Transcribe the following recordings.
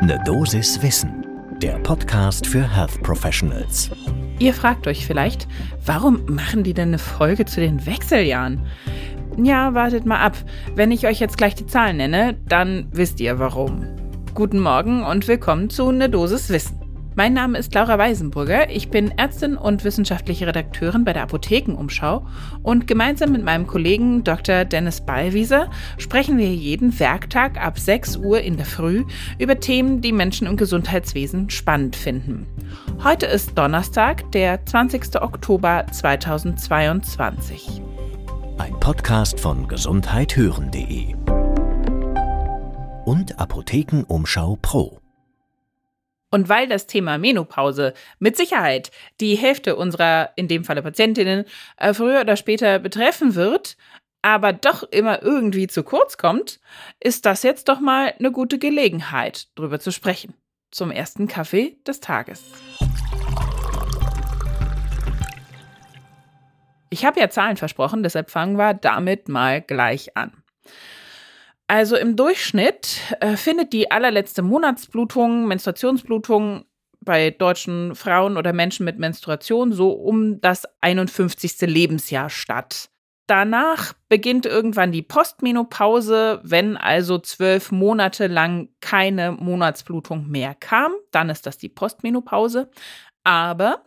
Ne Dosis Wissen, der Podcast für Health Professionals. Ihr fragt euch vielleicht, warum machen die denn eine Folge zu den Wechseljahren? Ja, wartet mal ab. Wenn ich euch jetzt gleich die Zahlen nenne, dann wisst ihr warum. Guten Morgen und willkommen zu Ne Dosis Wissen. Mein Name ist Laura Weisenburger. Ich bin Ärztin und wissenschaftliche Redakteurin bei der Apothekenumschau und gemeinsam mit meinem Kollegen Dr. Dennis Ballwieser sprechen wir jeden Werktag ab 6 Uhr in der Früh über Themen, die Menschen im Gesundheitswesen spannend finden. Heute ist Donnerstag, der 20. Oktober 2022. Ein Podcast von gesundheithören.de und Apothekenumschau Pro. Und weil das Thema Menopause mit Sicherheit die Hälfte unserer, in dem Falle Patientinnen, äh, früher oder später betreffen wird, aber doch immer irgendwie zu kurz kommt, ist das jetzt doch mal eine gute Gelegenheit, drüber zu sprechen. Zum ersten Kaffee des Tages. Ich habe ja Zahlen versprochen, deshalb fangen wir damit mal gleich an. Also im Durchschnitt äh, findet die allerletzte Monatsblutung, Menstruationsblutung bei deutschen Frauen oder Menschen mit Menstruation so um das 51. Lebensjahr statt. Danach beginnt irgendwann die Postmenopause, wenn also zwölf Monate lang keine Monatsblutung mehr kam. Dann ist das die Postmenopause. Aber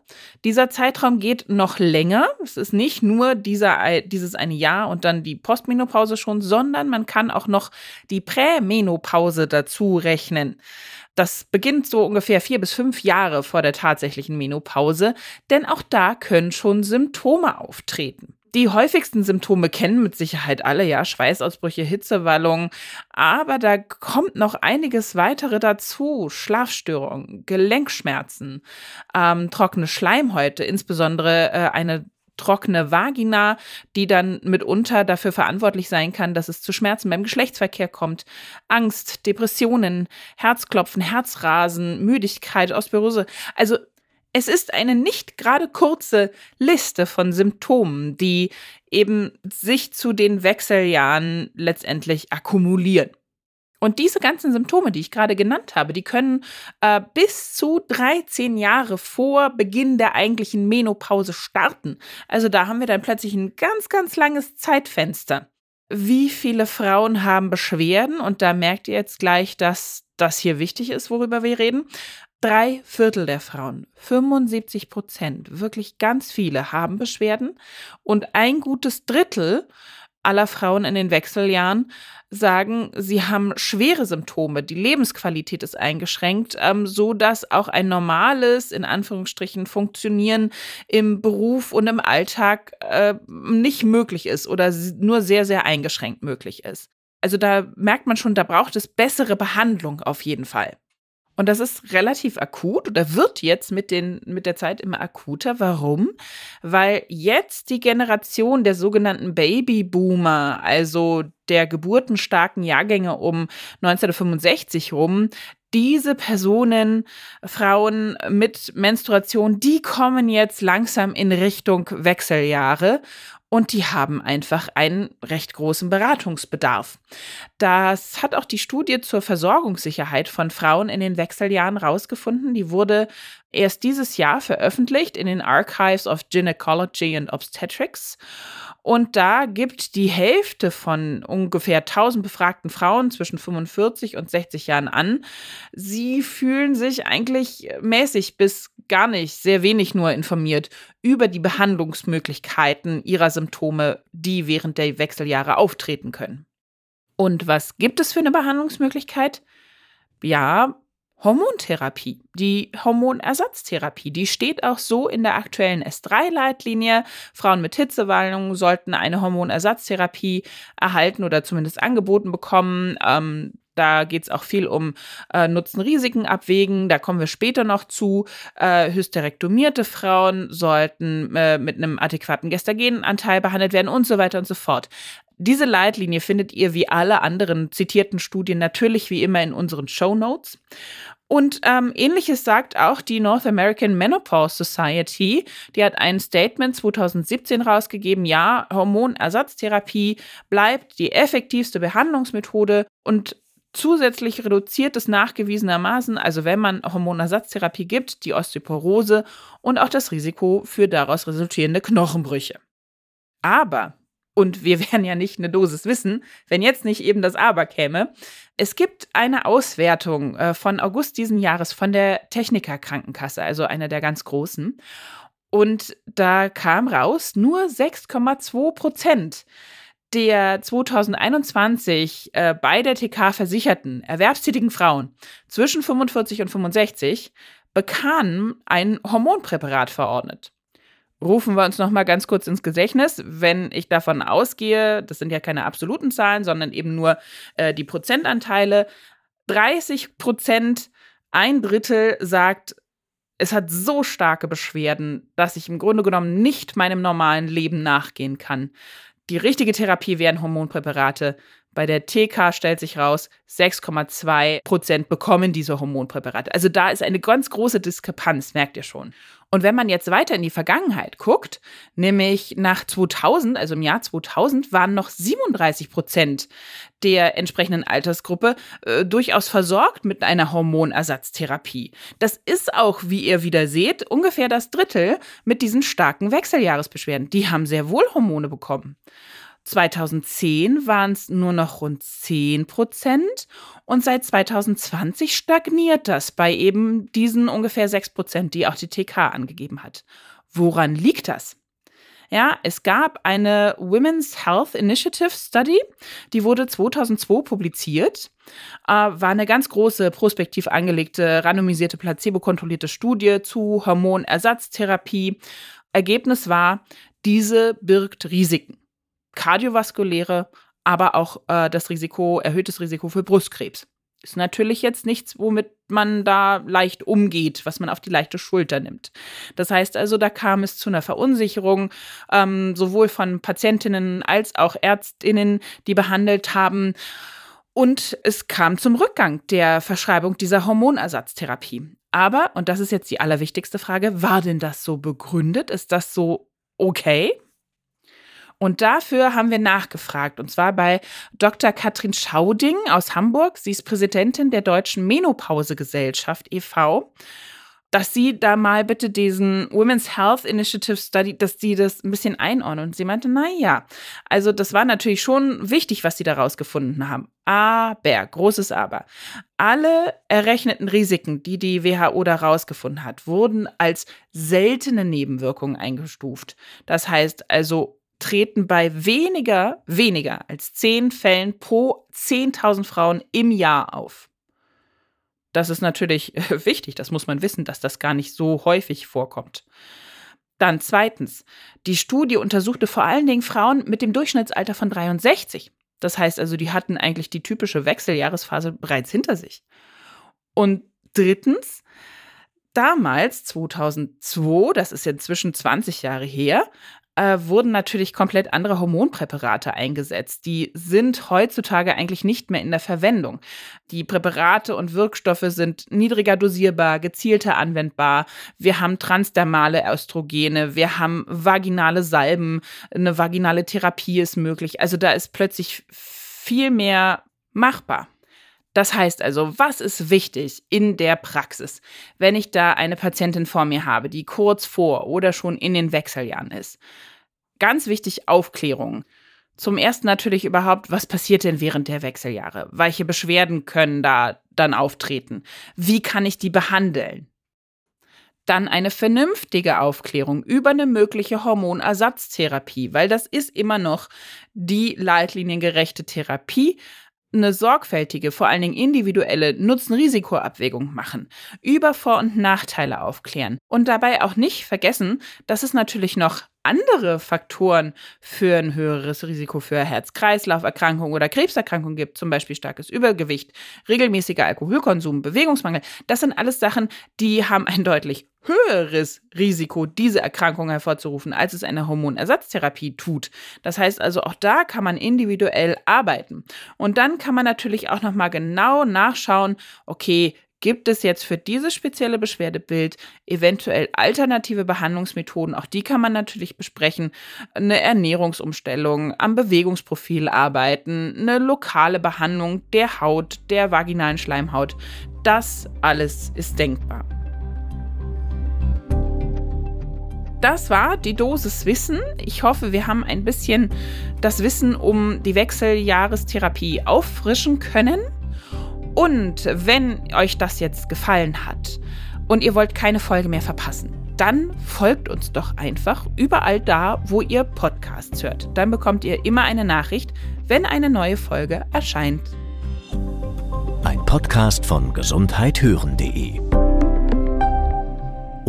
dieser Zeitraum geht noch länger. Es ist nicht nur dieser, dieses eine Jahr und dann die Postmenopause schon, sondern man kann auch noch die Prämenopause dazu rechnen. Das beginnt so ungefähr vier bis fünf Jahre vor der tatsächlichen Menopause, denn auch da können schon Symptome auftreten. Die häufigsten Symptome kennen mit Sicherheit alle, ja, Schweißausbrüche, Hitzewallungen, aber da kommt noch einiges weitere dazu. Schlafstörungen, Gelenkschmerzen, ähm, trockene Schleimhäute, insbesondere äh, eine trockene Vagina, die dann mitunter dafür verantwortlich sein kann, dass es zu Schmerzen beim Geschlechtsverkehr kommt, Angst, Depressionen, Herzklopfen, Herzrasen, Müdigkeit, Osteoporose. Also es ist eine nicht gerade kurze Liste von Symptomen, die eben sich zu den Wechseljahren letztendlich akkumulieren. Und diese ganzen Symptome, die ich gerade genannt habe, die können äh, bis zu 13 Jahre vor Beginn der eigentlichen Menopause starten. Also da haben wir dann plötzlich ein ganz, ganz langes Zeitfenster. Wie viele Frauen haben Beschwerden? Und da merkt ihr jetzt gleich, dass das hier wichtig ist, worüber wir reden. Drei Viertel der Frauen, 75 Prozent, wirklich ganz viele haben Beschwerden und ein gutes Drittel aller Frauen in den Wechseljahren sagen, sie haben schwere Symptome, die Lebensqualität ist eingeschränkt, ähm, so dass auch ein normales, in Anführungsstrichen, Funktionieren im Beruf und im Alltag äh, nicht möglich ist oder nur sehr, sehr eingeschränkt möglich ist. Also da merkt man schon, da braucht es bessere Behandlung auf jeden Fall. Und das ist relativ akut oder wird jetzt mit, den, mit der Zeit immer akuter. Warum? Weil jetzt die Generation der sogenannten Babyboomer, also der geburtenstarken Jahrgänge um 1965 rum, diese Personen, Frauen mit Menstruation, die kommen jetzt langsam in Richtung Wechseljahre und die haben einfach einen recht großen Beratungsbedarf. Das hat auch die Studie zur Versorgungssicherheit von Frauen in den Wechseljahren rausgefunden. Die wurde erst dieses Jahr veröffentlicht in den Archives of Gynecology and Obstetrics. Und da gibt die Hälfte von ungefähr 1000 befragten Frauen zwischen 45 und 60 Jahren an, sie fühlen sich eigentlich mäßig bis gar nicht, sehr wenig nur informiert über die Behandlungsmöglichkeiten ihrer Symptome, die während der Wechseljahre auftreten können. Und was gibt es für eine Behandlungsmöglichkeit? Ja, Hormontherapie, die Hormonersatztherapie, die steht auch so in der aktuellen S3-Leitlinie. Frauen mit Hitzewallungen sollten eine Hormonersatztherapie erhalten oder zumindest angeboten bekommen. Ähm, da geht es auch viel um äh, Nutzen-Risiken abwägen. Da kommen wir später noch zu. Äh, hysterektomierte Frauen sollten äh, mit einem adäquaten Gestagenanteil behandelt werden und so weiter und so fort. Diese Leitlinie findet ihr wie alle anderen zitierten Studien natürlich wie immer in unseren Show Notes. Und ähm, ähnliches sagt auch die North American Menopause Society. Die hat ein Statement 2017 rausgegeben, ja, Hormonersatztherapie bleibt die effektivste Behandlungsmethode und Zusätzlich reduziert es nachgewiesenermaßen, also wenn man Hormonersatztherapie gibt, die Osteoporose und auch das Risiko für daraus resultierende Knochenbrüche. Aber, und wir werden ja nicht eine Dosis wissen, wenn jetzt nicht eben das Aber käme, es gibt eine Auswertung äh, von August diesen Jahres von der Techniker Krankenkasse, also einer der ganz großen. Und da kam raus, nur 6,2 Prozent der 2021 äh, bei der TK versicherten erwerbstätigen Frauen zwischen 45 und 65 bekamen ein Hormonpräparat verordnet. Rufen wir uns noch mal ganz kurz ins Gedächtnis, wenn ich davon ausgehe, das sind ja keine absoluten Zahlen, sondern eben nur äh, die Prozentanteile. 30 Prozent, ein Drittel sagt, es hat so starke Beschwerden, dass ich im Grunde genommen nicht meinem normalen Leben nachgehen kann. Die richtige Therapie wären Hormonpräparate. Bei der TK stellt sich raus, 6,2 Prozent bekommen diese Hormonpräparate. Also da ist eine ganz große Diskrepanz, merkt ihr schon. Und wenn man jetzt weiter in die Vergangenheit guckt, nämlich nach 2000, also im Jahr 2000, waren noch 37 Prozent der entsprechenden Altersgruppe äh, durchaus versorgt mit einer Hormonersatztherapie. Das ist auch, wie ihr wieder seht, ungefähr das Drittel mit diesen starken Wechseljahresbeschwerden. Die haben sehr wohl Hormone bekommen. 2010 waren es nur noch rund 10 Prozent und seit 2020 stagniert das bei eben diesen ungefähr 6 Prozent, die auch die TK angegeben hat. Woran liegt das? Ja, es gab eine Women's Health Initiative Study, die wurde 2002 publiziert, äh, war eine ganz große prospektiv angelegte, randomisierte, placebo-kontrollierte Studie zu Hormonersatztherapie. Ergebnis war, diese birgt Risiken kardiovaskuläre, aber auch äh, das Risiko, erhöhtes Risiko für Brustkrebs. Ist natürlich jetzt nichts, womit man da leicht umgeht, was man auf die leichte Schulter nimmt. Das heißt also, da kam es zu einer Verunsicherung, ähm, sowohl von Patientinnen als auch Ärztinnen, die behandelt haben. Und es kam zum Rückgang der Verschreibung dieser Hormonersatztherapie. Aber, und das ist jetzt die allerwichtigste Frage, war denn das so begründet? Ist das so okay? Und dafür haben wir nachgefragt, und zwar bei Dr. Katrin Schauding aus Hamburg. Sie ist Präsidentin der Deutschen Menopausegesellschaft e.V., dass sie da mal bitte diesen Women's Health Initiative Study, dass sie das ein bisschen einordnen. Und sie meinte, na ja, also das war natürlich schon wichtig, was sie da rausgefunden haben. Aber, großes Aber, alle errechneten Risiken, die die WHO da rausgefunden hat, wurden als seltene Nebenwirkungen eingestuft. Das heißt also treten bei weniger, weniger als zehn Fällen pro 10.000 Frauen im Jahr auf. Das ist natürlich wichtig, das muss man wissen, dass das gar nicht so häufig vorkommt. Dann zweitens, die Studie untersuchte vor allen Dingen Frauen mit dem Durchschnittsalter von 63. Das heißt also, die hatten eigentlich die typische Wechseljahresphase bereits hinter sich. Und drittens, damals, 2002, das ist inzwischen 20 Jahre her, äh, wurden natürlich komplett andere Hormonpräparate eingesetzt. Die sind heutzutage eigentlich nicht mehr in der Verwendung. Die Präparate und Wirkstoffe sind niedriger dosierbar, gezielter anwendbar. Wir haben transdermale Östrogene, wir haben vaginale Salben, eine vaginale Therapie ist möglich. Also da ist plötzlich viel mehr machbar. Das heißt also, was ist wichtig in der Praxis, wenn ich da eine Patientin vor mir habe, die kurz vor oder schon in den Wechseljahren ist? Ganz wichtig, Aufklärung. Zum ersten natürlich überhaupt, was passiert denn während der Wechseljahre? Welche Beschwerden können da dann auftreten? Wie kann ich die behandeln? Dann eine vernünftige Aufklärung über eine mögliche Hormonersatztherapie, weil das ist immer noch die leitliniengerechte Therapie, eine sorgfältige, vor allen Dingen individuelle Nutzen-Risiko-Abwägung machen, über Vor- und Nachteile aufklären und dabei auch nicht vergessen, dass es natürlich noch andere Faktoren für ein höheres Risiko für Herz-Kreislauf-Erkrankungen oder Krebserkrankungen gibt, zum Beispiel starkes Übergewicht, regelmäßiger Alkoholkonsum, Bewegungsmangel. Das sind alles Sachen, die haben ein deutlich höheres Risiko, diese Erkrankung hervorzurufen, als es eine Hormonersatztherapie tut. Das heißt also, auch da kann man individuell arbeiten. Und dann kann man natürlich auch noch mal genau nachschauen, okay, Gibt es jetzt für dieses spezielle Beschwerdebild eventuell alternative Behandlungsmethoden? Auch die kann man natürlich besprechen. Eine Ernährungsumstellung, am Bewegungsprofil arbeiten, eine lokale Behandlung der Haut, der vaginalen Schleimhaut. Das alles ist denkbar. Das war die Dosis Wissen. Ich hoffe, wir haben ein bisschen das Wissen um die Wechseljahrestherapie auffrischen können. Und wenn euch das jetzt gefallen hat und ihr wollt keine Folge mehr verpassen, dann folgt uns doch einfach überall da, wo ihr Podcasts hört. Dann bekommt ihr immer eine Nachricht, wenn eine neue Folge erscheint. Ein Podcast von gesundheithören.de